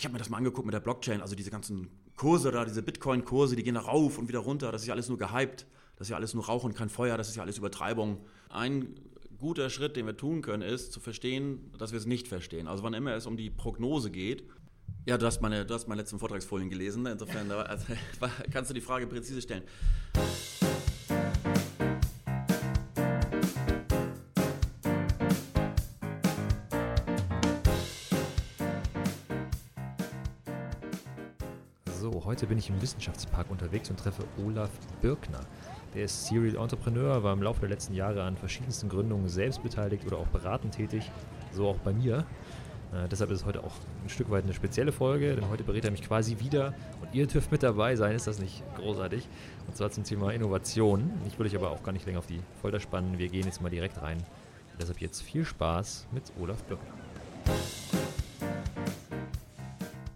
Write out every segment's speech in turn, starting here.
ich habe mir das mal angeguckt mit der Blockchain, also diese ganzen Kurse da, diese Bitcoin-Kurse, die gehen da rauf und wieder runter, das ist ja alles nur gehypt, das ist ja alles nur Rauch und kein Feuer, das ist ja alles Übertreibung. Ein guter Schritt, den wir tun können, ist zu verstehen, dass wir es nicht verstehen. Also wann immer es um die Prognose geht, ja, du hast meine, du hast meine letzten Vortragsfolien gelesen, insofern also, kannst du die Frage präzise stellen. Heute bin ich im Wissenschaftspark unterwegs und treffe Olaf Birkner. Der ist Serial Entrepreneur, war im Laufe der letzten Jahre an verschiedensten Gründungen selbst beteiligt oder auch beratend tätig, so auch bei mir. Äh, deshalb ist es heute auch ein Stück weit eine spezielle Folge, denn heute berät er mich quasi wieder und ihr dürft mit dabei sein, ist das nicht großartig? Und zwar zum Thema Innovation. Ich will euch aber auch gar nicht länger auf die Folter spannen, wir gehen jetzt mal direkt rein. deshalb jetzt viel Spaß mit Olaf Birkner.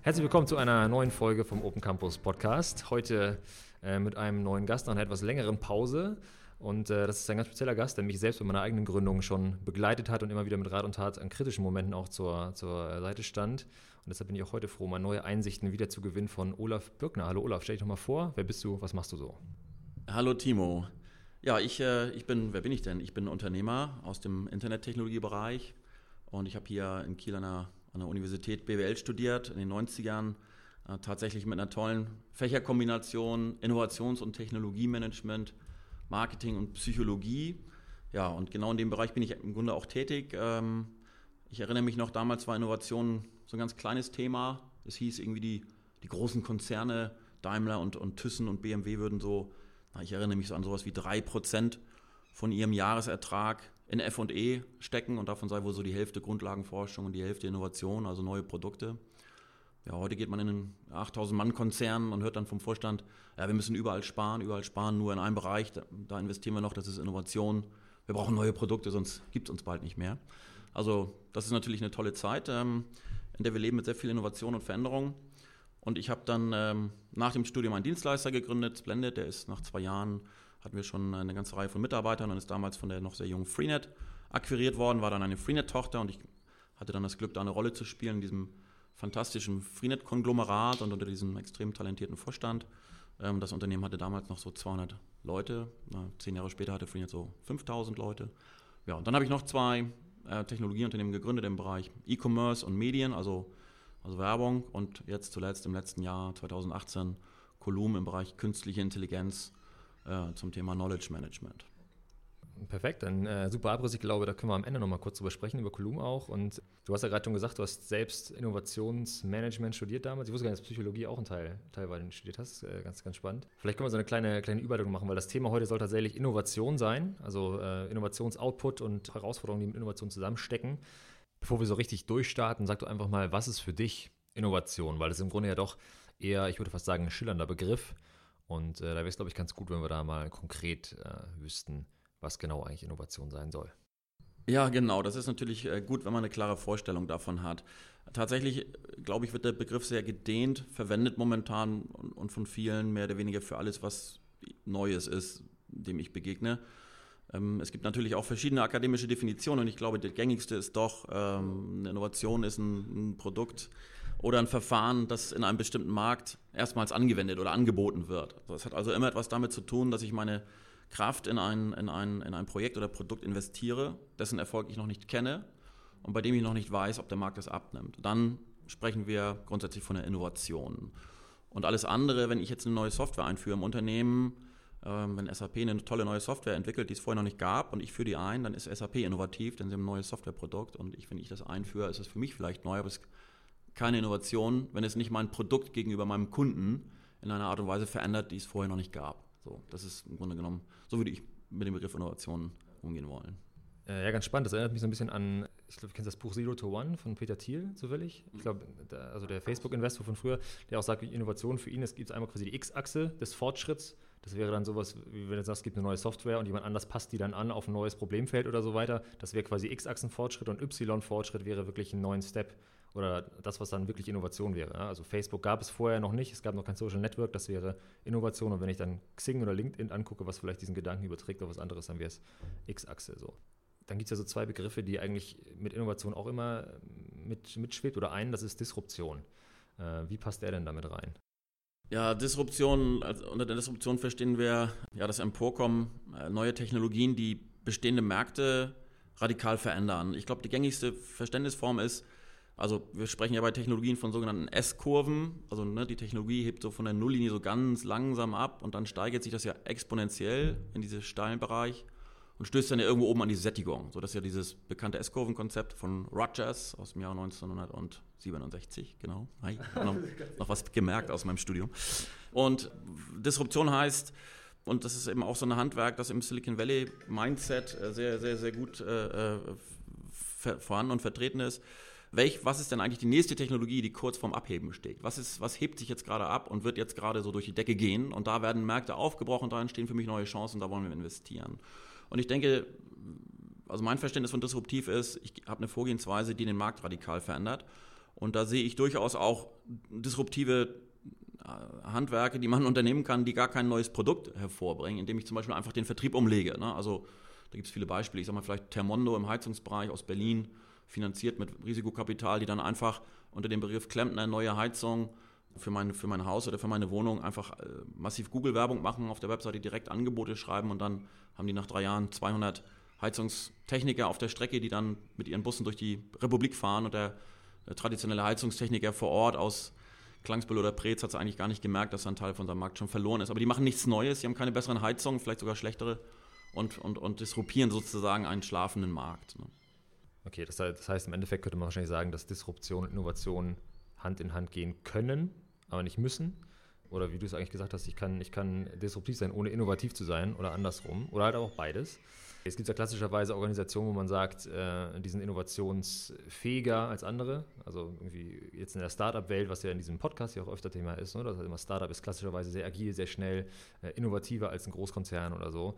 Herzlich willkommen zu einer neuen Folge vom Open Campus Podcast. Heute äh, mit einem neuen Gast nach einer etwas längeren Pause. Und äh, das ist ein ganz spezieller Gast, der mich selbst bei meiner eigenen Gründung schon begleitet hat und immer wieder mit Rat und Tat an kritischen Momenten auch zur, zur Seite stand. Und deshalb bin ich auch heute froh, mal neue Einsichten wieder zu gewinnen von Olaf Birkner. Hallo Olaf, stell dich doch mal vor. Wer bist du? Was machst du so? Hallo Timo. Ja, ich, äh, ich bin, wer bin ich denn? Ich bin Unternehmer aus dem Internettechnologiebereich und ich habe hier in Kiel an der an der Universität BWL studiert, in den 90ern, äh, tatsächlich mit einer tollen Fächerkombination Innovations- und Technologiemanagement, Marketing und Psychologie. Ja, und genau in dem Bereich bin ich im Grunde auch tätig. Ähm, ich erinnere mich noch, damals war Innovation so ein ganz kleines Thema. Es hieß irgendwie, die, die großen Konzerne, Daimler und, und Thyssen und BMW würden so, na, ich erinnere mich so an sowas wie drei Prozent von ihrem Jahresertrag in FE stecken und davon sei wohl so die Hälfte Grundlagenforschung und die Hälfte Innovation, also neue Produkte. Ja, heute geht man in einen 8000 Mann Konzern und hört dann vom Vorstand, ja, wir müssen überall sparen, überall sparen, nur in einem Bereich, da, da investieren wir noch, das ist Innovation. Wir brauchen neue Produkte, sonst gibt es uns bald nicht mehr. Also das ist natürlich eine tolle Zeit, ähm, in der wir leben mit sehr viel Innovation und Veränderung. Und ich habe dann ähm, nach dem Studium einen Dienstleister gegründet, Splendid, der ist nach zwei Jahren hatten wir schon eine ganze Reihe von Mitarbeitern und ist damals von der noch sehr jungen Freenet akquiriert worden, war dann eine Freenet-Tochter und ich hatte dann das Glück, da eine Rolle zu spielen in diesem fantastischen Freenet-Konglomerat und unter diesem extrem talentierten Vorstand. Ähm, das Unternehmen hatte damals noch so 200 Leute. Zehn Jahre später hatte Freenet so 5000 Leute. Ja, und dann habe ich noch zwei äh, Technologieunternehmen gegründet im Bereich E-Commerce und Medien, also, also Werbung und jetzt zuletzt im letzten Jahr 2018 Kolum im Bereich künstliche Intelligenz äh, zum Thema Knowledge Management. Perfekt, dann äh, super Abriss. Ich glaube, da können wir am Ende nochmal kurz drüber sprechen, über Kolum auch. Und du hast ja gerade schon gesagt, du hast selbst Innovationsmanagement studiert damals. Ich wusste gar nicht, dass Psychologie auch ein Teil, teilweise studiert hast. Äh, ganz, ganz spannend. Vielleicht können wir so eine kleine, kleine Überleitung machen, weil das Thema heute soll tatsächlich Innovation sein, also äh, Innovationsoutput und Herausforderungen, die mit Innovation zusammenstecken. Bevor wir so richtig durchstarten, sag doch einfach mal, was ist für dich Innovation? Weil das im Grunde ja doch eher, ich würde fast sagen, ein schillernder Begriff. Und äh, da wäre es, glaube ich, ganz gut, wenn wir da mal konkret äh, wüssten, was genau eigentlich Innovation sein soll. Ja, genau. Das ist natürlich äh, gut, wenn man eine klare Vorstellung davon hat. Tatsächlich, glaube ich, wird der Begriff sehr gedehnt, verwendet momentan und von vielen mehr oder weniger für alles, was Neues ist, dem ich begegne. Ähm, es gibt natürlich auch verschiedene akademische Definitionen und ich glaube, die gängigste ist doch, ähm, eine Innovation ist ein Produkt oder ein Verfahren, das in einem bestimmten Markt erstmals angewendet oder angeboten wird. Das hat also immer etwas damit zu tun, dass ich meine Kraft in ein, in ein, in ein Projekt oder Produkt investiere, dessen Erfolg ich noch nicht kenne und bei dem ich noch nicht weiß, ob der Markt das abnimmt. Dann sprechen wir grundsätzlich von der Innovation. Und alles andere, wenn ich jetzt eine neue Software einführe im Unternehmen, ähm, wenn SAP eine tolle neue Software entwickelt, die es vorher noch nicht gab und ich führe die ein, dann ist SAP innovativ, denn sie haben ein neues Softwareprodukt und ich, wenn ich das einführe, ist es für mich vielleicht neu, aber es keine Innovation, wenn es nicht mein Produkt gegenüber meinem Kunden in einer Art und Weise verändert, die es vorher noch nicht gab. So, das ist im Grunde genommen, so würde ich mit dem Begriff Innovation umgehen wollen. Äh, ja, ganz spannend. Das erinnert mich so ein bisschen an, ich glaube, du kennst das Buch Zero to One von Peter Thiel zufällig. Ich glaube, also der Facebook-Investor von früher, der auch sagt, Innovation für ihn, es gibt einmal quasi die X-Achse des Fortschritts. Das wäre dann sowas, wie wenn du sagst, es gibt eine neue Software und jemand anders passt die dann an auf ein neues Problemfeld oder so weiter. Das wäre quasi X-Achsen-Fortschritt und Y-Fortschritt wäre wirklich ein neuen Step oder das, was dann wirklich Innovation wäre. Also Facebook gab es vorher noch nicht, es gab noch kein Social Network, das wäre Innovation. Und wenn ich dann Xing oder LinkedIn angucke, was vielleicht diesen Gedanken überträgt auf was anderes, dann wäre es X-Achse so dann gibt es ja so zwei Begriffe, die eigentlich mit Innovation auch immer mit, mitschwebt oder einen, das ist Disruption. Äh, wie passt der denn damit rein? Ja, Disruption, also unter der Disruption verstehen wir ja das Emporkommen äh, neue Technologien, die bestehende Märkte radikal verändern. Ich glaube, die gängigste Verständnisform ist, also wir sprechen ja bei Technologien von sogenannten S-Kurven. Also ne, die Technologie hebt so von der Nulllinie so ganz langsam ab und dann steigert sich das ja exponentiell in diesen steilen Bereich und stößt dann ja irgendwo oben an die Sättigung. So das ist ja dieses bekannte S-Kurven-Konzept von Rogers aus dem Jahr 1967, genau. Hi, noch, noch was gemerkt aus meinem Studium. Und Disruption heißt, und das ist eben auch so ein Handwerk, das im Silicon Valley Mindset äh, sehr, sehr, sehr gut äh, äh vorhanden und vertreten ist. Welch, was ist denn eigentlich die nächste Technologie, die kurz vorm Abheben steht? Was, ist, was hebt sich jetzt gerade ab und wird jetzt gerade so durch die Decke gehen? Und da werden Märkte aufgebrochen, da entstehen für mich neue Chancen, da wollen wir investieren. Und ich denke, also mein Verständnis von disruptiv ist, ich habe eine Vorgehensweise, die den Markt radikal verändert. Und da sehe ich durchaus auch disruptive äh, Handwerke, die man unternehmen kann, die gar kein neues Produkt hervorbringen, indem ich zum Beispiel einfach den Vertrieb umlege. Ne? Also da gibt es viele Beispiele. Ich sage mal vielleicht Termondo im Heizungsbereich aus Berlin, finanziert mit Risikokapital, die dann einfach unter dem Begriff Klempner neue Heizung für mein, für mein Haus oder für meine Wohnung einfach äh, massiv Google-Werbung machen, auf der Webseite direkt Angebote schreiben und dann haben die nach drei Jahren 200 Heizungstechniker auf der Strecke, die dann mit ihren Bussen durch die Republik fahren und der, traditionelle Heizungstechniker vor Ort aus Klangsbüll oder Preetz hat es eigentlich gar nicht gemerkt, dass ein Teil von seinem Markt schon verloren ist. Aber die machen nichts Neues, sie haben keine besseren Heizungen, vielleicht sogar schlechtere und, und, und disruptieren sozusagen einen schlafenden Markt. Ne? Okay, das heißt, das heißt, im Endeffekt könnte man wahrscheinlich sagen, dass Disruption und Innovation Hand in Hand gehen können, aber nicht müssen. Oder wie du es eigentlich gesagt hast, ich kann, ich kann disruptiv sein, ohne innovativ zu sein oder andersrum. Oder halt auch beides. Es gibt ja klassischerweise Organisationen, wo man sagt, äh, die sind innovationsfähiger als andere. Also irgendwie jetzt in der Startup-Welt, was ja in diesem Podcast ja auch öfter Thema ist, ne? das heißt immer Startup ist klassischerweise sehr agil, sehr schnell, äh, innovativer als ein Großkonzern oder so.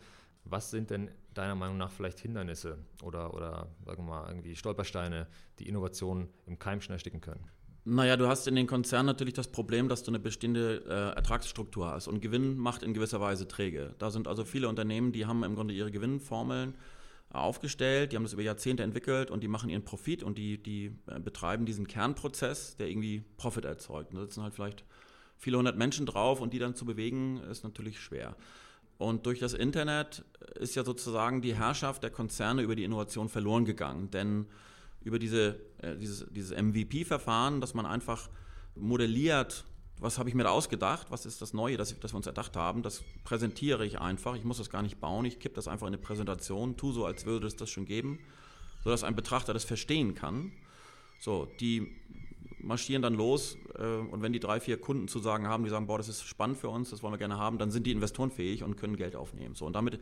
Was sind denn deiner Meinung nach vielleicht Hindernisse oder, oder sagen wir mal irgendwie Stolpersteine, die Innovationen im Keim schon ersticken können? Naja, du hast in den Konzernen natürlich das Problem, dass du eine bestehende äh, Ertragsstruktur hast und Gewinn macht in gewisser Weise träge. Da sind also viele Unternehmen, die haben im Grunde ihre Gewinnformeln aufgestellt, die haben das über Jahrzehnte entwickelt und die machen ihren Profit und die, die äh, betreiben diesen Kernprozess, der irgendwie Profit erzeugt. Und da sitzen halt vielleicht viele hundert Menschen drauf und die dann zu bewegen, ist natürlich schwer. Und durch das Internet ist ja sozusagen die Herrschaft der Konzerne über die Innovation verloren gegangen, denn über diese, äh, dieses, dieses MVP-Verfahren, dass man einfach modelliert, was habe ich mir da ausgedacht, was ist das Neue, das, das wir uns erdacht haben, das präsentiere ich einfach. Ich muss das gar nicht bauen, ich kippe das einfach in eine Präsentation, tu so, als würde es das schon geben, sodass ein Betrachter das verstehen kann. So, die marschieren dann los äh, und wenn die drei, vier Kunden zu sagen haben, die sagen, boah, das ist spannend für uns, das wollen wir gerne haben, dann sind die Investoren fähig und können Geld aufnehmen. So, und damit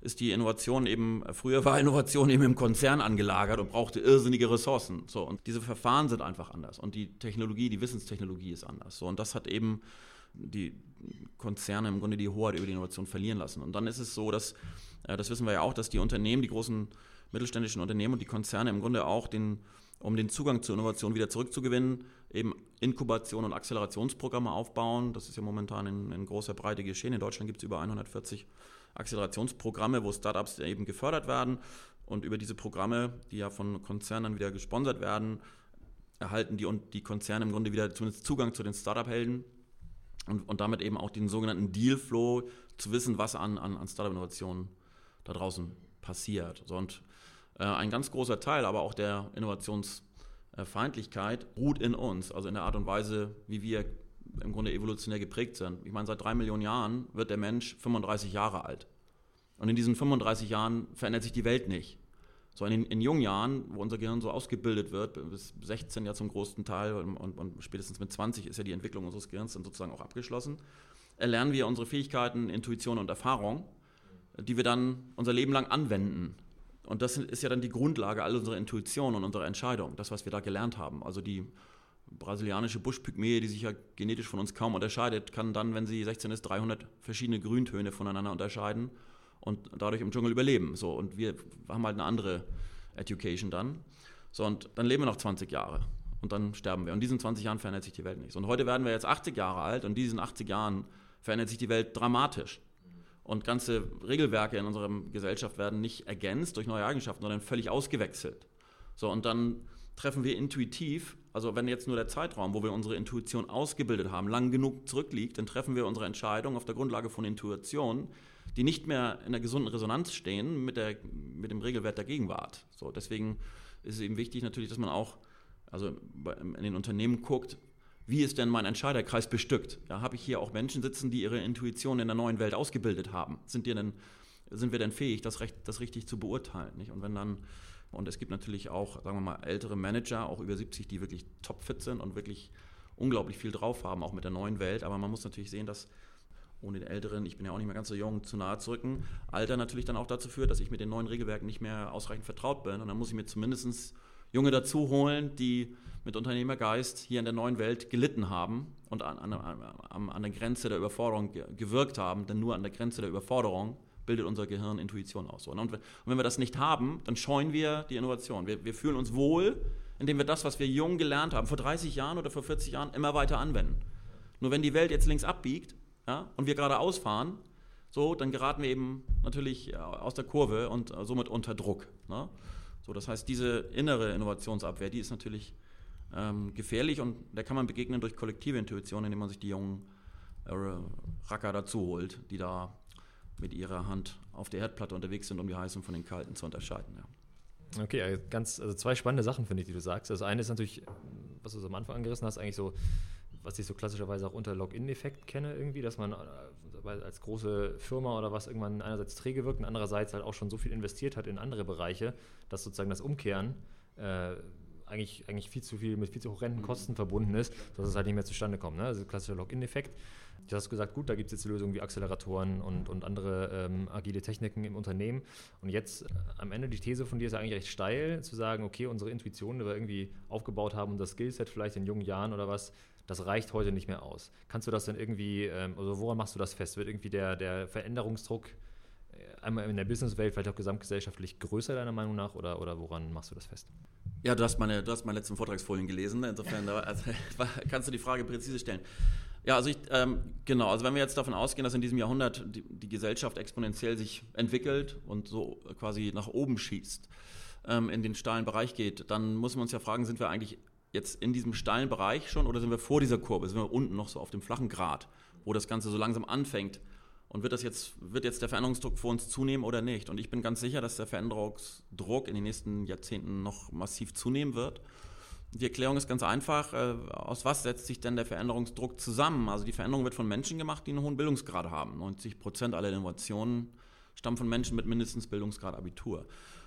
ist die Innovation eben, früher war Innovation eben im Konzern angelagert und brauchte irrsinnige Ressourcen. So, und diese Verfahren sind einfach anders und die Technologie, die Wissenstechnologie ist anders. So, und das hat eben die Konzerne im Grunde die Hoheit über die Innovation verlieren lassen. Und dann ist es so, dass, äh, das wissen wir ja auch, dass die Unternehmen, die großen mittelständischen Unternehmen und die Konzerne im Grunde auch den, um den Zugang zur Innovation wieder zurückzugewinnen, eben Inkubation- und Akzelerationsprogramme aufbauen. Das ist ja momentan in, in großer Breite geschehen. In Deutschland gibt es über 140 Akzelerationsprogramme, wo Startups eben gefördert werden. Und über diese Programme, die ja von Konzernen wieder gesponsert werden, erhalten die, und die Konzerne im Grunde wieder zumindest Zugang zu den Startup-Helden und, und damit eben auch den sogenannten Deal-Flow, zu wissen, was an, an, an Startup-Innovationen da draußen passiert. So, und ein ganz großer Teil aber auch der Innovationsfeindlichkeit ruht in uns, also in der Art und Weise, wie wir im Grunde evolutionär geprägt sind. Ich meine, seit drei Millionen Jahren wird der Mensch 35 Jahre alt. Und in diesen 35 Jahren verändert sich die Welt nicht. So in, in jungen Jahren, wo unser Gehirn so ausgebildet wird, bis 16 ja zum großen Teil und, und, und spätestens mit 20 ist ja die Entwicklung unseres Gehirns dann sozusagen auch abgeschlossen, erlernen wir unsere Fähigkeiten, Intuition und Erfahrung, die wir dann unser Leben lang anwenden. Und das ist ja dann die Grundlage all unserer Intuition und unserer Entscheidung, das, was wir da gelernt haben. Also die brasilianische Buschpygmäe, die sich ja genetisch von uns kaum unterscheidet, kann dann, wenn sie 16 ist, 300 verschiedene Grüntöne voneinander unterscheiden und dadurch im Dschungel überleben. So, und wir haben halt eine andere Education dann. So, und dann leben wir noch 20 Jahre und dann sterben wir. Und in diesen 20 Jahren verändert sich die Welt nicht. Und heute werden wir jetzt 80 Jahre alt und in diesen 80 Jahren verändert sich die Welt dramatisch. Und ganze Regelwerke in unserer Gesellschaft werden nicht ergänzt durch neue Eigenschaften, sondern völlig ausgewechselt. So, und dann treffen wir intuitiv also wenn jetzt nur der Zeitraum, wo wir unsere Intuition ausgebildet haben, lang genug zurückliegt, dann treffen wir unsere Entscheidung auf der Grundlage von Intuition, die nicht mehr in der gesunden Resonanz stehen mit, der, mit dem Regelwert der Gegenwart. So, deswegen ist es eben wichtig natürlich, dass man auch also in den Unternehmen guckt, wie ist denn mein Entscheiderkreis bestückt? Ja, habe ich hier auch Menschen sitzen, die ihre Intuition in der neuen Welt ausgebildet haben? Sind, die denn, sind wir denn fähig, das, recht, das richtig zu beurteilen? Nicht? Und wenn dann, und es gibt natürlich auch, sagen wir mal, ältere Manager, auch über 70, die wirklich topfit sind und wirklich unglaublich viel drauf haben, auch mit der neuen Welt. Aber man muss natürlich sehen, dass ohne den Älteren, ich bin ja auch nicht mehr ganz so jung, zu nahe zu rücken, Alter natürlich dann auch dazu führt, dass ich mit den neuen Regelwerken nicht mehr ausreichend vertraut bin. Und dann muss ich mir zumindest Junge dazu holen, die mit Unternehmergeist hier in der neuen Welt gelitten haben und an, an, an, an der Grenze der Überforderung gewirkt haben, denn nur an der Grenze der Überforderung bildet unser Gehirn Intuition aus. Und wenn wir das nicht haben, dann scheuen wir die Innovation. Wir, wir fühlen uns wohl, indem wir das, was wir jung gelernt haben, vor 30 Jahren oder vor 40 Jahren, immer weiter anwenden. Nur wenn die Welt jetzt links abbiegt ja, und wir geradeaus fahren, so, dann geraten wir eben natürlich aus der Kurve und somit unter Druck. Ne? So, das heißt, diese innere Innovationsabwehr, die ist natürlich ähm, gefährlich und der kann man begegnen durch kollektive Intuition, indem man sich die jungen äh, Racker dazu holt, die da mit ihrer Hand auf der Herdplatte unterwegs sind, um die heißen von den kalten zu unterscheiden. Ja. Okay, also ganz, also zwei spannende Sachen finde ich, die du sagst. Das eine ist natürlich, was du so am Anfang angerissen hast, eigentlich so, was ich so klassischerweise auch unter Login-Effekt kenne, irgendwie, dass man äh, als große Firma oder was irgendwann einerseits träge wirkt und andererseits halt auch schon so viel investiert hat in andere Bereiche, dass sozusagen das Umkehren äh, eigentlich, eigentlich viel zu viel mit viel zu horrenden Kosten verbunden ist, dass es halt nicht mehr zustande kommt. Ne? Also klassischer Login-Effekt. Du hast gesagt, gut, da gibt es jetzt Lösungen wie Acceleratoren und, und andere ähm, agile Techniken im Unternehmen. Und jetzt äh, am Ende die These von dir ist eigentlich recht steil, zu sagen, okay, unsere Intuition, die wir irgendwie aufgebaut haben das Skillset vielleicht in jungen Jahren oder was, das reicht heute nicht mehr aus. Kannst du das dann irgendwie, ähm, also woran machst du das fest? Wird irgendwie der, der Veränderungsdruck äh, einmal in der Businesswelt, vielleicht auch gesamtgesellschaftlich größer deiner Meinung nach oder, oder woran machst du das fest? Ja, du hast meine, du hast meine letzten Vortragsfolien gelesen. Insofern da, also, kannst du die Frage präzise stellen. Ja, also ich, ähm, genau, also wenn wir jetzt davon ausgehen, dass in diesem Jahrhundert die, die Gesellschaft exponentiell sich entwickelt und so quasi nach oben schießt, ähm, in den steilen Bereich geht, dann muss man uns ja fragen, sind wir eigentlich jetzt in diesem steilen Bereich schon oder sind wir vor dieser Kurve? Sind wir unten noch so auf dem flachen Grat, wo das Ganze so langsam anfängt und wird, das jetzt, wird jetzt der Veränderungsdruck vor uns zunehmen oder nicht? Und ich bin ganz sicher, dass der Veränderungsdruck in den nächsten Jahrzehnten noch massiv zunehmen wird. Die Erklärung ist ganz einfach. Äh, aus was setzt sich denn der Veränderungsdruck zusammen? Also die Veränderung wird von Menschen gemacht, die einen hohen Bildungsgrad haben. 90 Prozent aller Innovationen stammen von Menschen mit mindestens Bildungsgrad Abitur.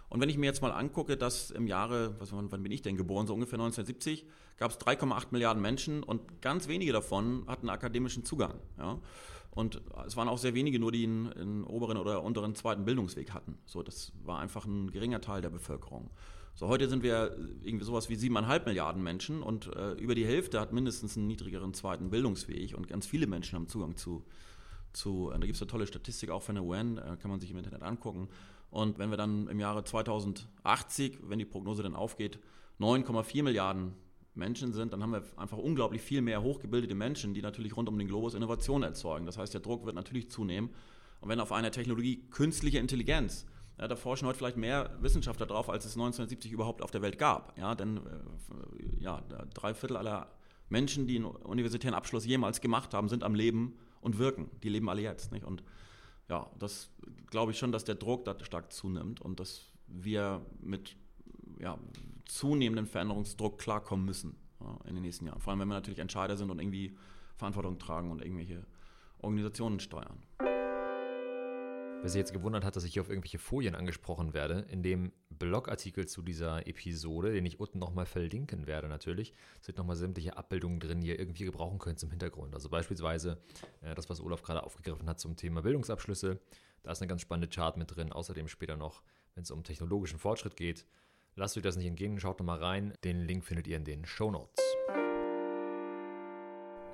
Und wenn ich mir jetzt mal angucke, dass im Jahre, was, wann bin ich denn geboren, so ungefähr 1970, gab es 3,8 Milliarden Menschen und ganz wenige davon hatten akademischen Zugang. Ja? Und es waren auch sehr wenige nur, die einen, einen, oberen oder unteren zweiten Bildungsweg hatten. So, das war einfach ein geringer Teil der Bevölkerung. So, heute sind wir irgendwie sowas wie siebeneinhalb Milliarden Menschen und äh, über die Hälfte hat mindestens einen niedrigeren zweiten Bildungsweg und ganz viele Menschen haben Zugang zu, zu äh, da gibt es eine tolle Statistik auch von der UN, äh, kann man sich im Internet angucken. Und wenn wir dann im Jahre 2080, wenn die Prognose dann aufgeht, 9,4 Milliarden Menschen sind, dann haben wir einfach unglaublich viel mehr hochgebildete Menschen, die natürlich rund um den Globus Innovationen erzeugen. Das heißt, der Druck wird natürlich zunehmen. Und wenn auf einer Technologie künstliche Intelligenz, ja, da forschen heute vielleicht mehr Wissenschaftler drauf, als es 1970 überhaupt auf der Welt gab. Ja, denn äh, ja, drei Viertel aller Menschen, die einen universitären Abschluss jemals gemacht haben, sind am Leben und wirken. Die leben alle jetzt. Nicht? Und ja, das glaube ich schon, dass der Druck da stark zunimmt und dass wir mit ja, zunehmenden Veränderungsdruck klarkommen müssen ja, in den nächsten Jahren. Vor allem, wenn wir natürlich Entscheider sind und irgendwie Verantwortung tragen und irgendwelche Organisationen steuern. Wer sich jetzt gewundert hat, dass ich hier auf irgendwelche Folien angesprochen werde, in dem Blogartikel zu dieser Episode, den ich unten nochmal verlinken werde natürlich, sind nochmal sämtliche Abbildungen drin, die ihr irgendwie gebrauchen könnt zum Hintergrund. Also beispielsweise äh, das, was Olaf gerade aufgegriffen hat zum Thema Bildungsabschlüsse. Da ist eine ganz spannende Chart mit drin. Außerdem später noch, wenn es um technologischen Fortschritt geht, Lasst euch das nicht entgehen, schaut nochmal rein. Den Link findet ihr in den Show Notes.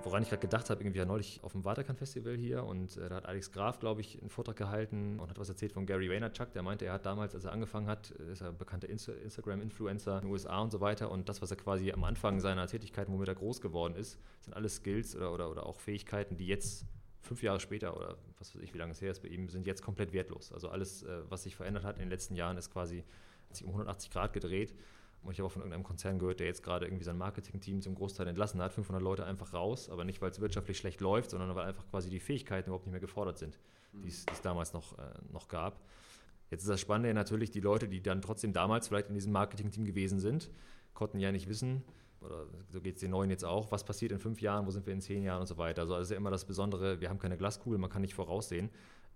Woran ich gerade gedacht habe, irgendwie ja neulich auf dem Waterkan-Festival hier und äh, da hat Alex Graf, glaube ich, einen Vortrag gehalten und hat was erzählt von Gary Vaynerchuk. Der meinte, er hat damals, als er angefangen hat, ist er bekannter Insta Instagram-Influencer in den USA und so weiter und das, was er quasi am Anfang seiner Tätigkeiten, womit er groß geworden ist, sind alles Skills oder, oder, oder auch Fähigkeiten, die jetzt fünf Jahre später oder was weiß ich, wie lange es her ist bei ihm, sind jetzt komplett wertlos. Also alles, äh, was sich verändert hat in den letzten Jahren, ist quasi sich um 180 Grad gedreht. Und ich habe auch von irgendeinem Konzern gehört, der jetzt gerade irgendwie sein Marketing-Team zum Großteil entlassen hat, 500 Leute einfach raus, aber nicht, weil es wirtschaftlich schlecht läuft, sondern weil einfach quasi die Fähigkeiten überhaupt nicht mehr gefordert sind, mhm. die es damals noch, äh, noch gab. Jetzt ist das Spannende natürlich, die Leute, die dann trotzdem damals vielleicht in diesem Marketing-Team gewesen sind, konnten ja nicht wissen, oder so geht es den Neuen jetzt auch, was passiert in fünf Jahren, wo sind wir in zehn Jahren und so weiter. Also das ist ja immer das Besondere, wir haben keine Glaskugel, man kann nicht voraussehen.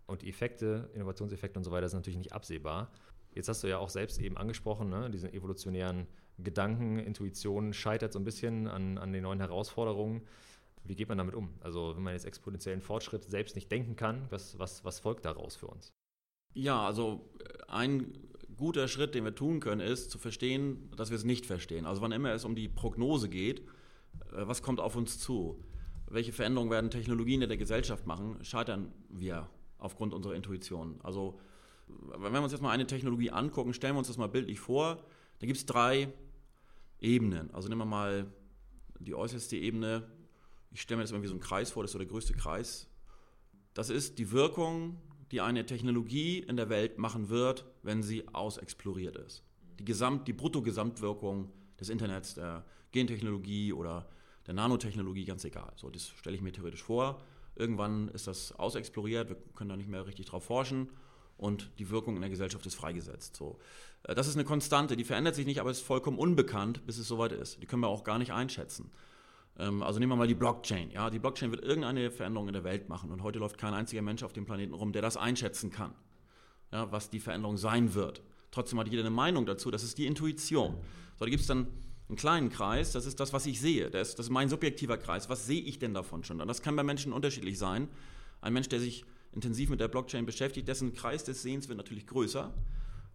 Und die Effekte, Innovationseffekte und so weiter sind natürlich nicht absehbar. Jetzt hast du ja auch selbst eben angesprochen, ne, diesen evolutionären Gedanken, Intuition scheitert so ein bisschen an, an den neuen Herausforderungen. Wie geht man damit um? Also wenn man jetzt exponentiellen Fortschritt selbst nicht denken kann, was, was, was folgt daraus für uns? Ja, also ein guter Schritt, den wir tun können, ist zu verstehen, dass wir es nicht verstehen. Also wann immer es um die Prognose geht, äh, was kommt auf uns zu? Welche Veränderungen werden Technologien in der Gesellschaft machen? Scheitern wir aufgrund unserer Intuition. Also wenn wir uns jetzt mal eine Technologie angucken, stellen wir uns das mal bildlich vor, da gibt es drei Ebenen. Also nehmen wir mal die äußerste Ebene. Ich stelle mir das irgendwie so einen Kreis vor, das ist so der größte Kreis. Das ist die Wirkung, die eine Technologie in der Welt machen wird, wenn sie ausexploriert ist. Die, Gesamt, die Bruttogesamtwirkung des Internets, der Gentechnologie oder der Nanotechnologie, ganz egal. So, das stelle ich mir theoretisch vor. Irgendwann ist das ausexploriert, wir können da nicht mehr richtig drauf forschen und die Wirkung in der Gesellschaft ist freigesetzt. So. Äh, das ist eine Konstante, die verändert sich nicht, aber ist vollkommen unbekannt, bis es soweit ist. Die können wir auch gar nicht einschätzen. Ähm, also nehmen wir mal die Blockchain. Ja, die Blockchain wird irgendeine Veränderung in der Welt machen und heute läuft kein einziger Mensch auf dem Planeten rum, der das einschätzen kann, ja, was die Veränderung sein wird. Trotzdem hat jeder eine Meinung dazu, das ist die Intuition. So, da gibt es dann einen kleinen Kreis, das ist das, was ich sehe. Das ist, das ist mein subjektiver Kreis. Was sehe ich denn davon schon? Und das kann bei Menschen unterschiedlich sein. Ein Mensch, der sich intensiv mit der Blockchain beschäftigt, dessen Kreis des Sehens wird natürlich größer.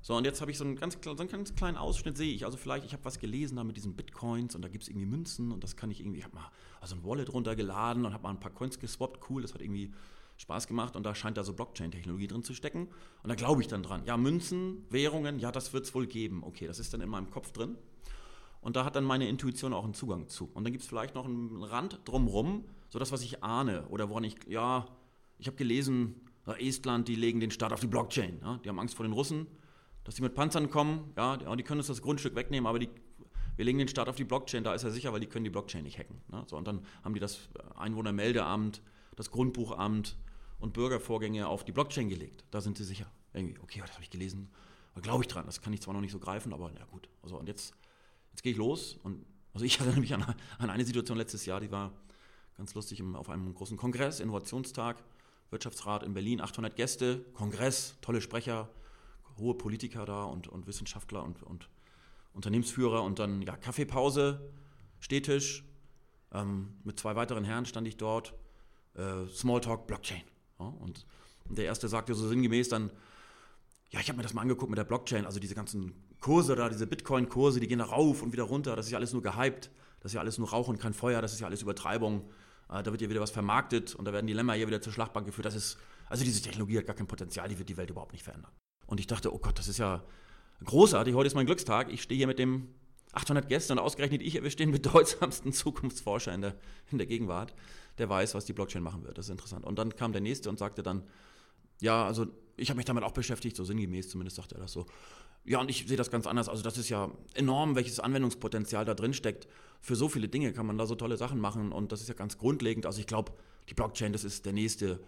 So, und jetzt habe ich so einen, ganz, so einen ganz kleinen Ausschnitt, sehe ich. Also vielleicht, ich habe was gelesen da mit diesen Bitcoins und da gibt es irgendwie Münzen und das kann ich irgendwie, ich habe mal also ein Wallet runtergeladen und habe mal ein paar Coins geswappt, cool, das hat irgendwie Spaß gemacht und da scheint da so Blockchain-Technologie drin zu stecken. Und da glaube ich dann dran. Ja, Münzen, Währungen, ja, das wird es wohl geben. Okay, das ist dann in meinem Kopf drin. Und da hat dann meine Intuition auch einen Zugang zu. Und dann gibt es vielleicht noch einen Rand drumrum, so das, was ich ahne oder woran ich, ja, ich habe gelesen, Estland, die legen den Start auf die Blockchain. Ja? Die haben Angst vor den Russen, dass die mit Panzern kommen. Ja, die können uns das Grundstück wegnehmen, aber die, wir legen den Start auf die Blockchain, da ist er sicher, weil die können die Blockchain nicht hacken. Ne? So, und dann haben die das Einwohnermeldeamt, das Grundbuchamt und Bürgervorgänge auf die Blockchain gelegt. Da sind sie sicher. Irgendwie, okay, das habe ich gelesen, da glaube ich dran. Das kann ich zwar noch nicht so greifen, aber na gut. Also, und jetzt, jetzt gehe ich los und also ich erinnere mich an, an eine Situation letztes Jahr, die war ganz lustig auf einem großen Kongress, Innovationstag Wirtschaftsrat in Berlin, 800 Gäste, Kongress, tolle Sprecher, hohe Politiker da und, und Wissenschaftler und, und Unternehmensführer und dann ja, Kaffeepause, Stehtisch. Ähm, mit zwei weiteren Herren stand ich dort. Äh, Smalltalk, Blockchain. Ja, und, der erste sagte so sinngemäß dann, ja, ich habe mir das mal angeguckt mit der Blockchain, also diese ganzen Kurse da, diese Bitcoin-Kurse, die gehen da rauf und wieder runter, das ist ja alles nur gehypt, das ist ja alles nur Rauch und kein Feuer, das ist ja alles Übertreibung. Äh, da wird ja wieder was vermarktet und da werden die Lämmer hier wieder zur Schlachtbank geführt. Das ist, also diese Technologie hat gar kein Potenzial, die wird die Welt überhaupt nicht verändern. Und ich dachte, oh Gott, das ist ja großartig, heute ist mein Glückstag. Ich stehe hier mit dem 800 Gästen und ausgerechnet ich, wir stehen bedeutsamsten Zukunftsforscher in der, in der Gegenwart, der weiß, was die Blockchain machen wird. Das ist interessant. Und dann kam der Nächste und sagte dann, ja, also ich habe mich damit auch beschäftigt, so sinngemäß zumindest sagte er das so. Ja, und ich sehe das ganz anders. Also das ist ja enorm, welches Anwendungspotenzial da drin steckt. Für so viele Dinge kann man da so tolle Sachen machen und das ist ja ganz grundlegend. Also ich glaube, die Blockchain, das ist der nächste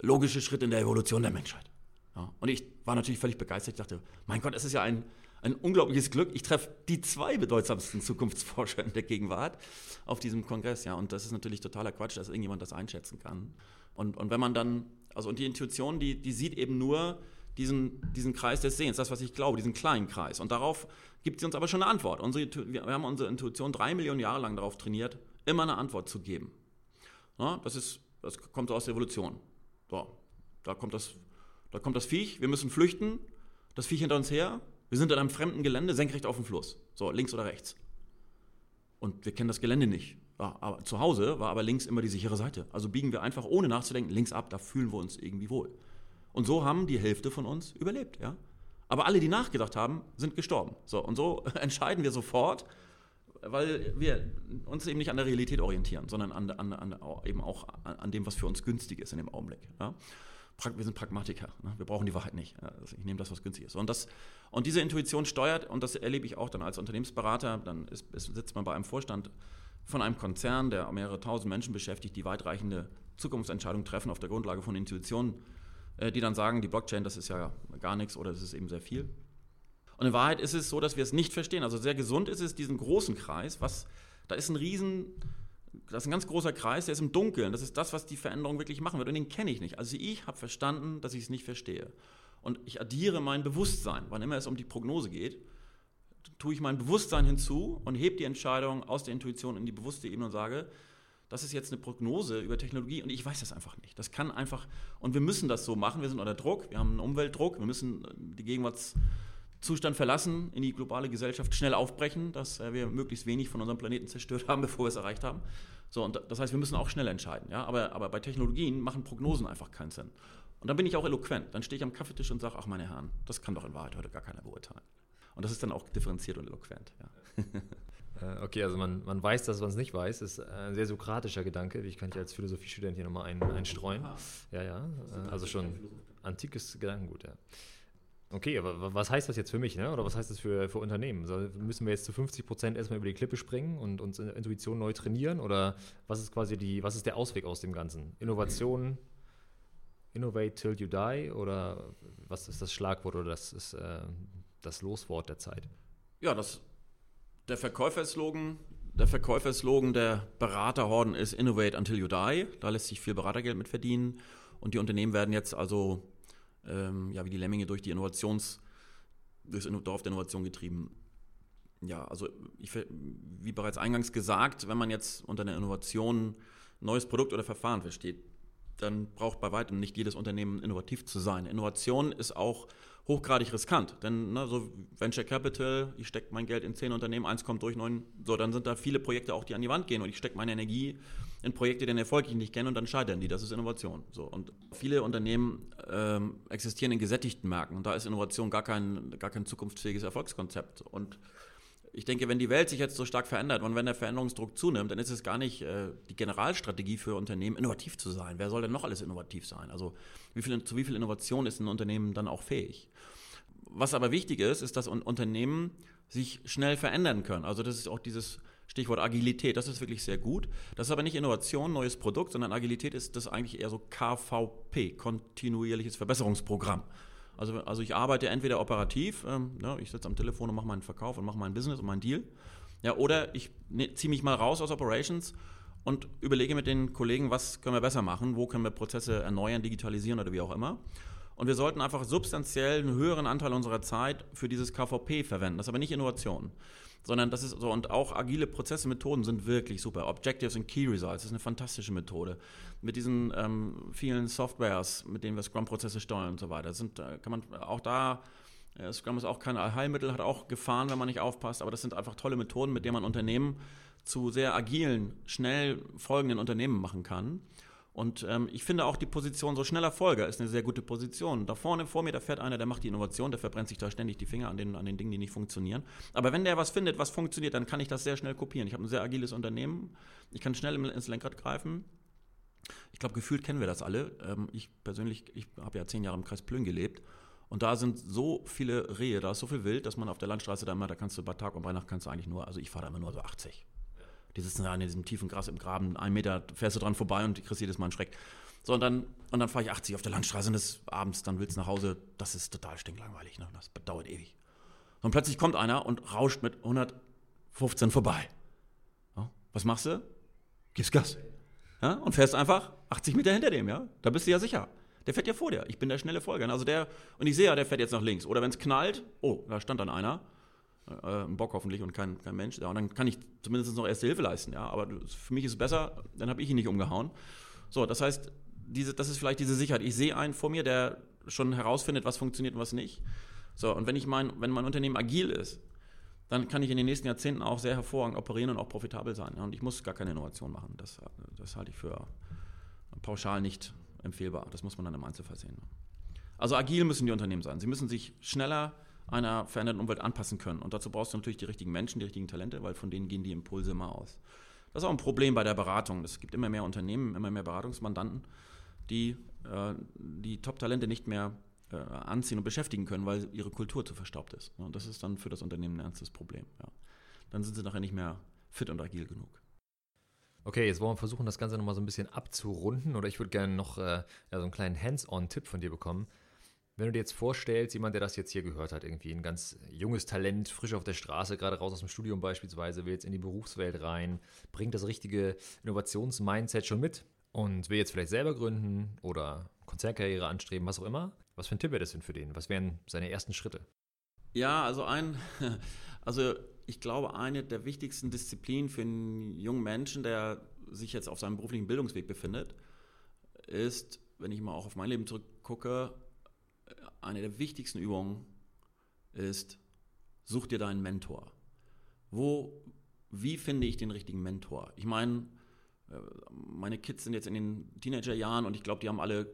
logische Schritt in der Evolution der Menschheit. Ja, und ich war natürlich völlig begeistert. Ich dachte, mein Gott, es ist ja ein, ein unglaubliches Glück. Ich treffe die zwei bedeutsamsten Zukunftsforscher in der Gegenwart auf diesem Kongress. Ja, und das ist natürlich totaler Quatsch, dass irgendjemand das einschätzen kann. Und, und wenn man dann, also und die Intuition, die, die sieht eben nur, diesen, diesen Kreis des Sehens, das, was ich glaube, diesen kleinen Kreis. Und darauf gibt sie uns aber schon eine Antwort. Unsere, wir haben unsere Intuition drei Millionen Jahre lang darauf trainiert, immer eine Antwort zu geben. Ja, das, ist, das kommt aus der Evolution. So, da, kommt das, da kommt das Viech, wir müssen flüchten, das Viech hinter uns her, wir sind in einem fremden Gelände, senkrecht auf dem Fluss. So, links oder rechts. Und wir kennen das Gelände nicht. Ja, aber zu Hause war aber links immer die sichere Seite. Also biegen wir einfach, ohne nachzudenken, links ab, da fühlen wir uns irgendwie wohl. Und so haben die Hälfte von uns überlebt, ja. Aber alle, die nachgedacht haben, sind gestorben. So, und so entscheiden wir sofort, weil wir uns eben nicht an der Realität orientieren, sondern an, an, an, eben auch an dem, was für uns günstig ist in dem Augenblick. Ja? wir sind Pragmatiker. Ne? Wir brauchen die Wahrheit nicht. Also ich nehme das, was günstig ist. Und, das, und diese Intuition steuert, und das erlebe ich auch dann als Unternehmensberater, dann ist, ist, sitzt man bei einem Vorstand von einem Konzern, der mehrere tausend Menschen beschäftigt, die weitreichende Zukunftsentscheidungen treffen auf der Grundlage von Intuitionen, die dann sagen, die Blockchain, das ist ja gar nichts oder das ist eben sehr viel. Und in Wahrheit ist es so, dass wir es nicht verstehen. Also sehr gesund ist es, diesen großen Kreis, was, da ist ein riesen das ist ein ganz großer Kreis, der ist im Dunkeln. Das ist das, was die Veränderung wirklich machen wird. Und den kenne ich nicht. Also ich habe verstanden, dass ich es nicht verstehe. Und ich addiere mein Bewusstsein. Wann immer es um die Prognose geht, tue ich mein Bewusstsein hinzu und hebe die Entscheidung aus der Intuition in die bewusste Ebene und sage, das ist jetzt eine Prognose über Technologie und ich weiß das einfach nicht. Das kann einfach, und wir müssen das so machen. Wir sind unter Druck, wir haben einen Umweltdruck, wir müssen die Gegenwarts Zustand verlassen, in die globale Gesellschaft schnell aufbrechen, dass äh, wir möglichst wenig von unserem Planeten zerstört haben, bevor wir es erreicht haben. So, und das heißt, wir müssen auch schnell entscheiden. Ja? Aber, aber bei Technologien machen Prognosen einfach keinen Sinn. Und dann bin ich auch eloquent. Dann stehe ich am Kaffeetisch und sage, ach meine Herren, das kann doch in Wahrheit heute gar keiner beurteilen. Und das ist dann auch differenziert und eloquent. Ja. Äh, okay, also man, man weiß, dass man es nicht weiß, ist ein sehr sokratischer Gedanke. Ich kann ich als Philosophiestudent hier nochmal ein, einstreuen. Ja, ja, äh, also schon antikes Gedankengut, ja. Okay, aber was heißt das jetzt für mich, ne? oder was heißt das für, für Unternehmen? So, müssen wir jetzt zu 50 Prozent erstmal über die Klippe springen und uns Intuition neu trainieren? Oder was ist quasi die, was ist der Ausweg aus dem Ganzen? Innovation, innovate till you die? Oder was ist das Schlagwort oder das ist äh, das Loswort der Zeit? Ja, das, der Verkäuferslogan, der Verkäuferslogan der Beraterhorden ist Innovate until you die. Da lässt sich viel Beratergeld mit verdienen. Und die Unternehmen werden jetzt also ähm, ja, wie die Lemminge durch die Innovations, durchs Dorf der Innovation getrieben. Ja, also ich, wie bereits eingangs gesagt, wenn man jetzt unter einer Innovation neues Produkt oder Verfahren versteht, dann braucht bei weitem nicht jedes Unternehmen innovativ zu sein. Innovation ist auch hochgradig riskant, denn ne, so Venture Capital, ich stecke mein Geld in zehn Unternehmen, eins kommt durch, neun, so, dann sind da viele Projekte auch, die an die Wand gehen und ich stecke meine Energie in Projekte, den Erfolg ich nicht kenne und dann scheitern die. Das ist Innovation. So. Und viele Unternehmen ähm, existieren in gesättigten Märkten und da ist Innovation gar kein, gar kein zukunftsfähiges Erfolgskonzept. Und ich denke, wenn die Welt sich jetzt so stark verändert und wenn der Veränderungsdruck zunimmt, dann ist es gar nicht äh, die Generalstrategie für Unternehmen, innovativ zu sein. Wer soll denn noch alles innovativ sein? Also wie viel, zu wie viel Innovation ist ein Unternehmen dann auch fähig? Was aber wichtig ist, ist, dass Unternehmen sich schnell verändern können. Also das ist auch dieses Stichwort Agilität, das ist wirklich sehr gut. Das ist aber nicht Innovation, neues Produkt, sondern Agilität ist das eigentlich eher so KVP, kontinuierliches Verbesserungsprogramm. Also, also ich arbeite entweder operativ, ähm, ne, ich sitze am Telefon und mache meinen Verkauf und mache mein Business und meinen Deal, ja, oder ich ne, ziehe mich mal raus aus Operations und überlege mit den Kollegen, was können wir besser machen, wo können wir Prozesse erneuern, digitalisieren oder wie auch immer. Und wir sollten einfach substanziell einen höheren Anteil unserer Zeit für dieses KVP verwenden. Das ist aber nicht Innovation sondern das ist so, und auch agile Prozesse, Methoden sind wirklich super. Objectives und Key Results ist eine fantastische Methode. Mit diesen ähm, vielen Softwares, mit denen wir Scrum-Prozesse steuern und so weiter, sind, äh, kann man auch da, äh, Scrum ist auch kein Allheilmittel, hat auch Gefahren, wenn man nicht aufpasst, aber das sind einfach tolle Methoden, mit denen man Unternehmen zu sehr agilen, schnell folgenden Unternehmen machen kann. Und ähm, ich finde auch die Position so schneller Folger ist eine sehr gute Position. Da vorne vor mir, da fährt einer, der macht die Innovation, der verbrennt sich da ständig die Finger an den, an den Dingen, die nicht funktionieren. Aber wenn der was findet, was funktioniert, dann kann ich das sehr schnell kopieren. Ich habe ein sehr agiles Unternehmen, ich kann schnell ins Lenkrad greifen. Ich glaube, gefühlt kennen wir das alle. Ähm, ich persönlich, ich habe ja zehn Jahre im Kreis Plön gelebt. Und da sind so viele Rehe, da ist so viel Wild, dass man auf der Landstraße da immer, da kannst du bei Tag und bei Nacht kannst du eigentlich nur, also ich fahre da immer nur so 80. Die sitzen da in diesem tiefen Gras im Graben, einen Meter fährst du dran vorbei und kriegst jedes Mal einen Schreck. So, und dann, und dann fahre ich 80 auf der Landstraße und des abends, dann willst du nach Hause. Das ist total stinklangweilig, ne? Das dauert ewig. Und plötzlich kommt einer und rauscht mit 115 vorbei. Ja, was machst du? Gibst Gas. Ja, und fährst einfach 80 Meter hinter dem, ja? Da bist du ja sicher. Der fährt ja vor dir. Ich bin der schnelle Folger. Also der, und ich sehe ja, der fährt jetzt nach links. Oder wenn es knallt, oh, da stand dann einer äh, ein Bock hoffentlich und kein, kein Mensch. Ja, und dann kann ich zumindest noch erste Hilfe leisten. Ja, aber für mich ist es besser, dann habe ich ihn nicht umgehauen. So, das heißt, diese, das ist vielleicht diese Sicherheit. Ich sehe einen vor mir, der schon herausfindet, was funktioniert und was nicht. So, und wenn ich mein, wenn mein Unternehmen agil ist, dann kann ich in den nächsten Jahrzehnten auch sehr hervorragend operieren und auch profitabel sein. Und ich muss gar keine Innovation machen. Das, das halte ich für pauschal nicht empfehlbar. Das muss man dann im Einzelfall sehen. Also agil müssen die Unternehmen sein. Sie müssen sich schneller einer veränderten Umwelt anpassen können. Und dazu brauchst du natürlich die richtigen Menschen, die richtigen Talente, weil von denen gehen die Impulse immer aus. Das ist auch ein Problem bei der Beratung. Es gibt immer mehr Unternehmen, immer mehr Beratungsmandanten, die äh, die Top-Talente nicht mehr äh, anziehen und beschäftigen können, weil ihre Kultur zu verstaubt ist. Und das ist dann für das Unternehmen ein ernstes Problem. Ja. Dann sind sie nachher nicht mehr fit und agil genug. Okay, jetzt wollen wir versuchen, das Ganze nochmal so ein bisschen abzurunden oder ich würde gerne noch äh, ja, so einen kleinen Hands-on-Tipp von dir bekommen. Wenn du dir jetzt vorstellst, jemand, der das jetzt hier gehört hat, irgendwie ein ganz junges Talent, frisch auf der Straße, gerade raus aus dem Studium beispielsweise, will jetzt in die Berufswelt rein, bringt das richtige Innovationsmindset schon mit und will jetzt vielleicht selber gründen oder Konzernkarriere anstreben, was auch immer. Was für ein Tipp wäre das denn für den? Was wären seine ersten Schritte? Ja, also ein, also ich glaube, eine der wichtigsten Disziplinen für einen jungen Menschen, der sich jetzt auf seinem beruflichen Bildungsweg befindet, ist, wenn ich mal auch auf mein Leben zurückgucke, eine der wichtigsten Übungen ist, such dir deinen Mentor. Wo, wie finde ich den richtigen Mentor? Ich meine, äh, meine Kids sind jetzt in den Teenagerjahren und ich glaube, die haben alle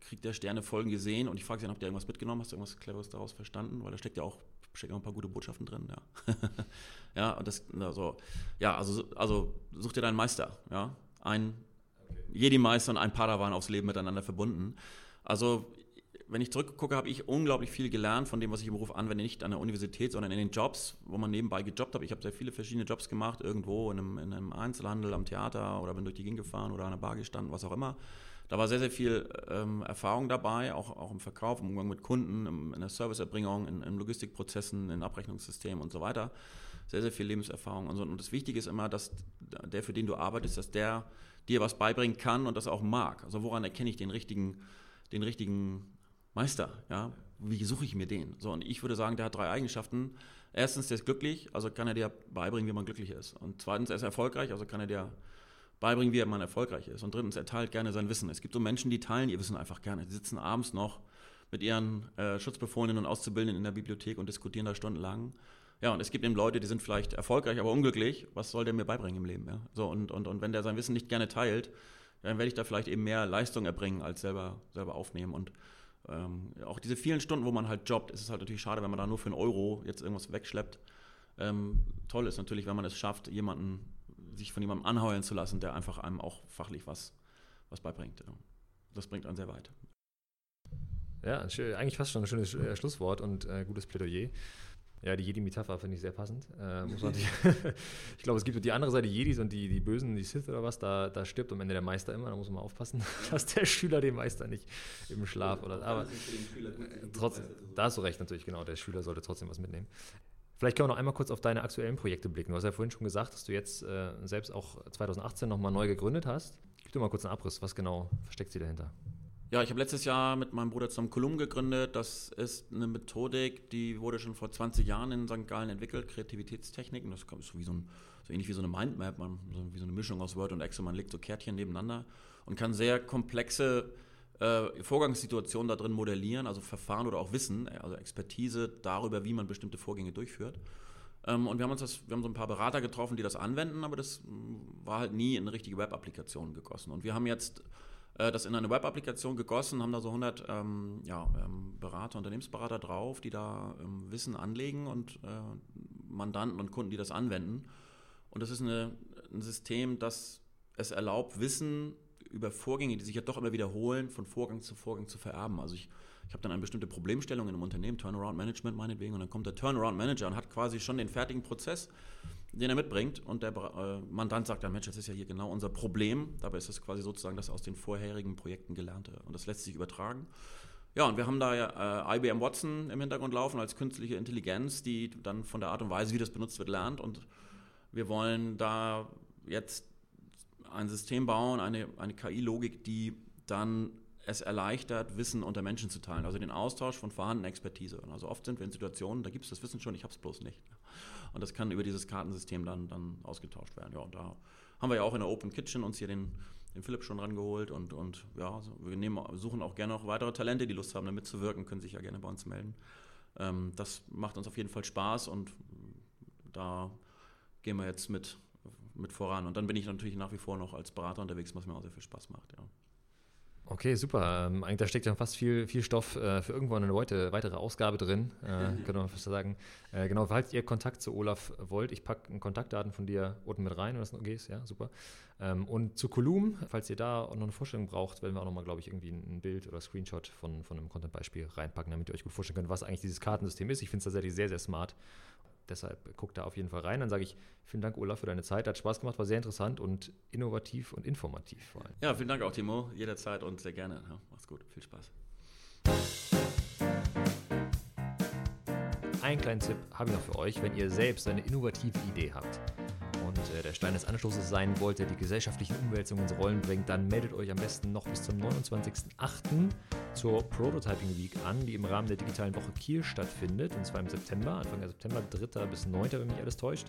Krieg der Sterne Folgen gesehen und ich frage sie, habt ihr irgendwas mitgenommen? Hast du irgendwas Cleveres daraus verstanden? Weil da steckt ja auch, steckt auch ein paar gute Botschaften drin, ja. ja, und das, also, ja, also, also such dir deinen Meister, ja. Ein okay. Jedi-Meister und ein Padawan aufs Leben miteinander verbunden. Also wenn ich zurückgucke, habe ich unglaublich viel gelernt von dem, was ich im Beruf anwende, nicht an der Universität, sondern in den Jobs, wo man nebenbei gejobbt hat. Ich habe sehr viele verschiedene Jobs gemacht, irgendwo in einem, in einem, Einzelhandel, am Theater oder bin durch die Gegend gefahren oder an der Bar gestanden, was auch immer. Da war sehr, sehr viel ähm, Erfahrung dabei, auch, auch im Verkauf, im Umgang mit Kunden, im, in der Serviceerbringung, in, in Logistikprozessen, in Abrechnungssystemen und so weiter. Sehr, sehr viel Lebenserfahrung und so. Und das Wichtige ist immer, dass der, für den du arbeitest, dass der dir was beibringen kann und das auch mag. Also woran erkenne ich den richtigen, den richtigen Meister, ja, wie suche ich mir den? So, und ich würde sagen, der hat drei Eigenschaften. Erstens, der ist glücklich, also kann er dir beibringen, wie man glücklich ist. Und zweitens, er ist erfolgreich, also kann er dir beibringen, wie man erfolgreich ist. Und drittens, er teilt gerne sein Wissen. Es gibt so Menschen, die teilen ihr Wissen einfach gerne. Die sitzen abends noch mit ihren äh, Schutzbefohlenen und Auszubildenden in der Bibliothek und diskutieren da stundenlang. Ja, und es gibt eben Leute, die sind vielleicht erfolgreich, aber unglücklich. Was soll der mir beibringen im Leben? Ja? So, und, und, und wenn der sein Wissen nicht gerne teilt, dann werde ich da vielleicht eben mehr Leistung erbringen, als selber, selber aufnehmen. Und ähm, auch diese vielen Stunden, wo man halt jobbt, ist es halt natürlich schade, wenn man da nur für einen Euro jetzt irgendwas wegschleppt. Ähm, toll ist natürlich, wenn man es schafft, jemanden, sich von jemandem anheuern zu lassen, der einfach einem auch fachlich was, was beibringt. Das bringt einen sehr weit. Ja, eigentlich fast schon ein schönes äh, Schlusswort und äh, gutes Plädoyer. Ja, die Jedi-Metapher finde ich sehr passend. Äh, ich glaube, es gibt die andere Seite Jedis und die, die Bösen, die Sith oder was, da, da stirbt am Ende der Meister immer, da muss man aufpassen, dass der Schüler den Meister nicht im Schlaf oder. Aber trotzdem, da hast du recht natürlich, genau, der Schüler sollte trotzdem was mitnehmen. Vielleicht können wir noch einmal kurz auf deine aktuellen Projekte blicken. Du hast ja vorhin schon gesagt, dass du jetzt äh, selbst auch 2018 nochmal neu gegründet hast. Gib dir mal kurz einen Abriss, was genau versteckt sie dahinter? Ja, ich habe letztes Jahr mit meinem Bruder zusammen Kolumn gegründet. Das ist eine Methodik, die wurde schon vor 20 Jahren in St. Gallen entwickelt, Kreativitätstechniken. Das ist wie so, ein, so ähnlich wie so eine Mindmap, man, so wie so eine Mischung aus Word und Excel. Man legt so Kärtchen nebeneinander und kann sehr komplexe äh, Vorgangssituationen da drin modellieren, also Verfahren oder auch Wissen, also Expertise darüber, wie man bestimmte Vorgänge durchführt. Ähm, und wir haben uns das, wir haben so ein paar Berater getroffen, die das anwenden, aber das war halt nie in eine richtige Web-Applikation gegossen. Und wir haben jetzt äh, das in eine Web-Applikation gegossen, haben da so 100 ähm, ja, ähm, Berater, Unternehmensberater drauf, die da ähm, Wissen anlegen und äh, Mandanten und Kunden, die das anwenden. Und das ist eine, ein System, das es erlaubt, Wissen über Vorgänge, die sich ja doch immer wiederholen, von Vorgang zu Vorgang zu vererben. Also ich, ich habe dann eine bestimmte Problemstellung in einem Unternehmen, Turnaround Management meinetwegen, und dann kommt der Turnaround Manager und hat quasi schon den fertigen Prozess den er mitbringt. Und der äh, Mandant sagt dann, Mensch, das ist ja hier genau unser Problem. Dabei ist es quasi sozusagen das aus den vorherigen Projekten gelernte. Und das lässt sich übertragen. Ja, und wir haben da ja äh, IBM Watson im Hintergrund laufen als künstliche Intelligenz, die dann von der Art und Weise, wie das benutzt wird, lernt. Und wir wollen da jetzt ein System bauen, eine, eine KI-Logik, die dann es erleichtert, Wissen unter Menschen zu teilen, also den Austausch von vorhandener Expertise. Also oft sind wir in Situationen, da gibt es das Wissen schon, ich habe es bloß nicht. Und das kann über dieses Kartensystem dann, dann ausgetauscht werden. Ja, und da haben wir ja auch in der Open Kitchen uns hier den, den Philipp schon rangeholt und, und ja, wir nehmen, suchen auch gerne noch weitere Talente, die Lust haben, da mitzuwirken, können sich ja gerne bei uns melden. Ähm, das macht uns auf jeden Fall Spaß und da gehen wir jetzt mit, mit voran. Und dann bin ich natürlich nach wie vor noch als Berater unterwegs, was mir auch sehr viel Spaß macht. Ja. Okay, super. Ähm, eigentlich da steckt ja fast viel, viel Stoff äh, für irgendwann eine weitere, weitere Ausgabe drin. Äh, können wir fast sagen. Äh, genau, falls ihr Kontakt zu Olaf wollt, ich packe Kontaktdaten von dir unten mit rein, wenn das noch geht. Ja, super. Ähm, und zu Kolum, falls ihr da auch noch eine Vorstellung braucht, werden wir auch nochmal, glaube ich, irgendwie ein Bild oder Screenshot von, von einem Content-Beispiel reinpacken, damit ihr euch gut vorstellen könnt, was eigentlich dieses Kartensystem ist. Ich finde es tatsächlich sehr, sehr smart deshalb guck da auf jeden Fall rein. Dann sage ich vielen Dank, Olaf, für deine Zeit. Hat Spaß gemacht, war sehr interessant und innovativ und informativ vor allem. Ja, vielen Dank auch, Timo. Jederzeit und sehr gerne. Ja, mach's gut. Viel Spaß. Einen kleinen Tipp habe ich noch für euch, wenn ihr selbst eine innovative Idee habt äh, der Stein des Anstoßes sein wollt, der die gesellschaftlichen Umwälzungen ins Rollen bringt, dann meldet euch am besten noch bis zum 29.08 zur Prototyping Week an, die im Rahmen der digitalen Woche Kiel stattfindet, und zwar im September, Anfang September, 3. bis 9., wenn mich alles täuscht.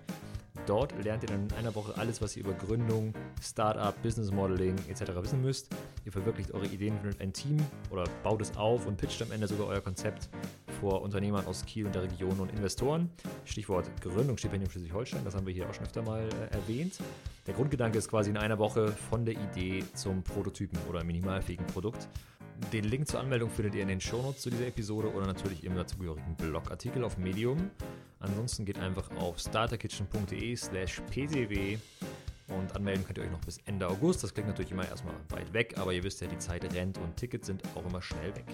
Dort lernt ihr dann in einer Woche alles, was ihr über Gründung, Startup, Business Modeling etc. wissen müsst. Ihr verwirklicht eure Ideen, findet ein Team oder baut es auf und pitcht am Ende sogar euer Konzept vor Unternehmern aus Kiel und der Region und Investoren. Stichwort Gründungsstipendium Schleswig-Holstein, das haben wir hier auch schon öfter mal äh, erwähnt. Der Grundgedanke ist quasi in einer Woche von der Idee zum Prototypen oder minimalfähigen Produkt. Den Link zur Anmeldung findet ihr in den Shownotes zu dieser Episode oder natürlich im dazugehörigen Blogartikel auf Medium. Ansonsten geht einfach auf starterkitchen.de slash pcw und anmelden könnt ihr euch noch bis Ende August. Das klingt natürlich immer erstmal weit weg, aber ihr wisst ja, die Zeit rennt und Tickets sind auch immer schnell weg.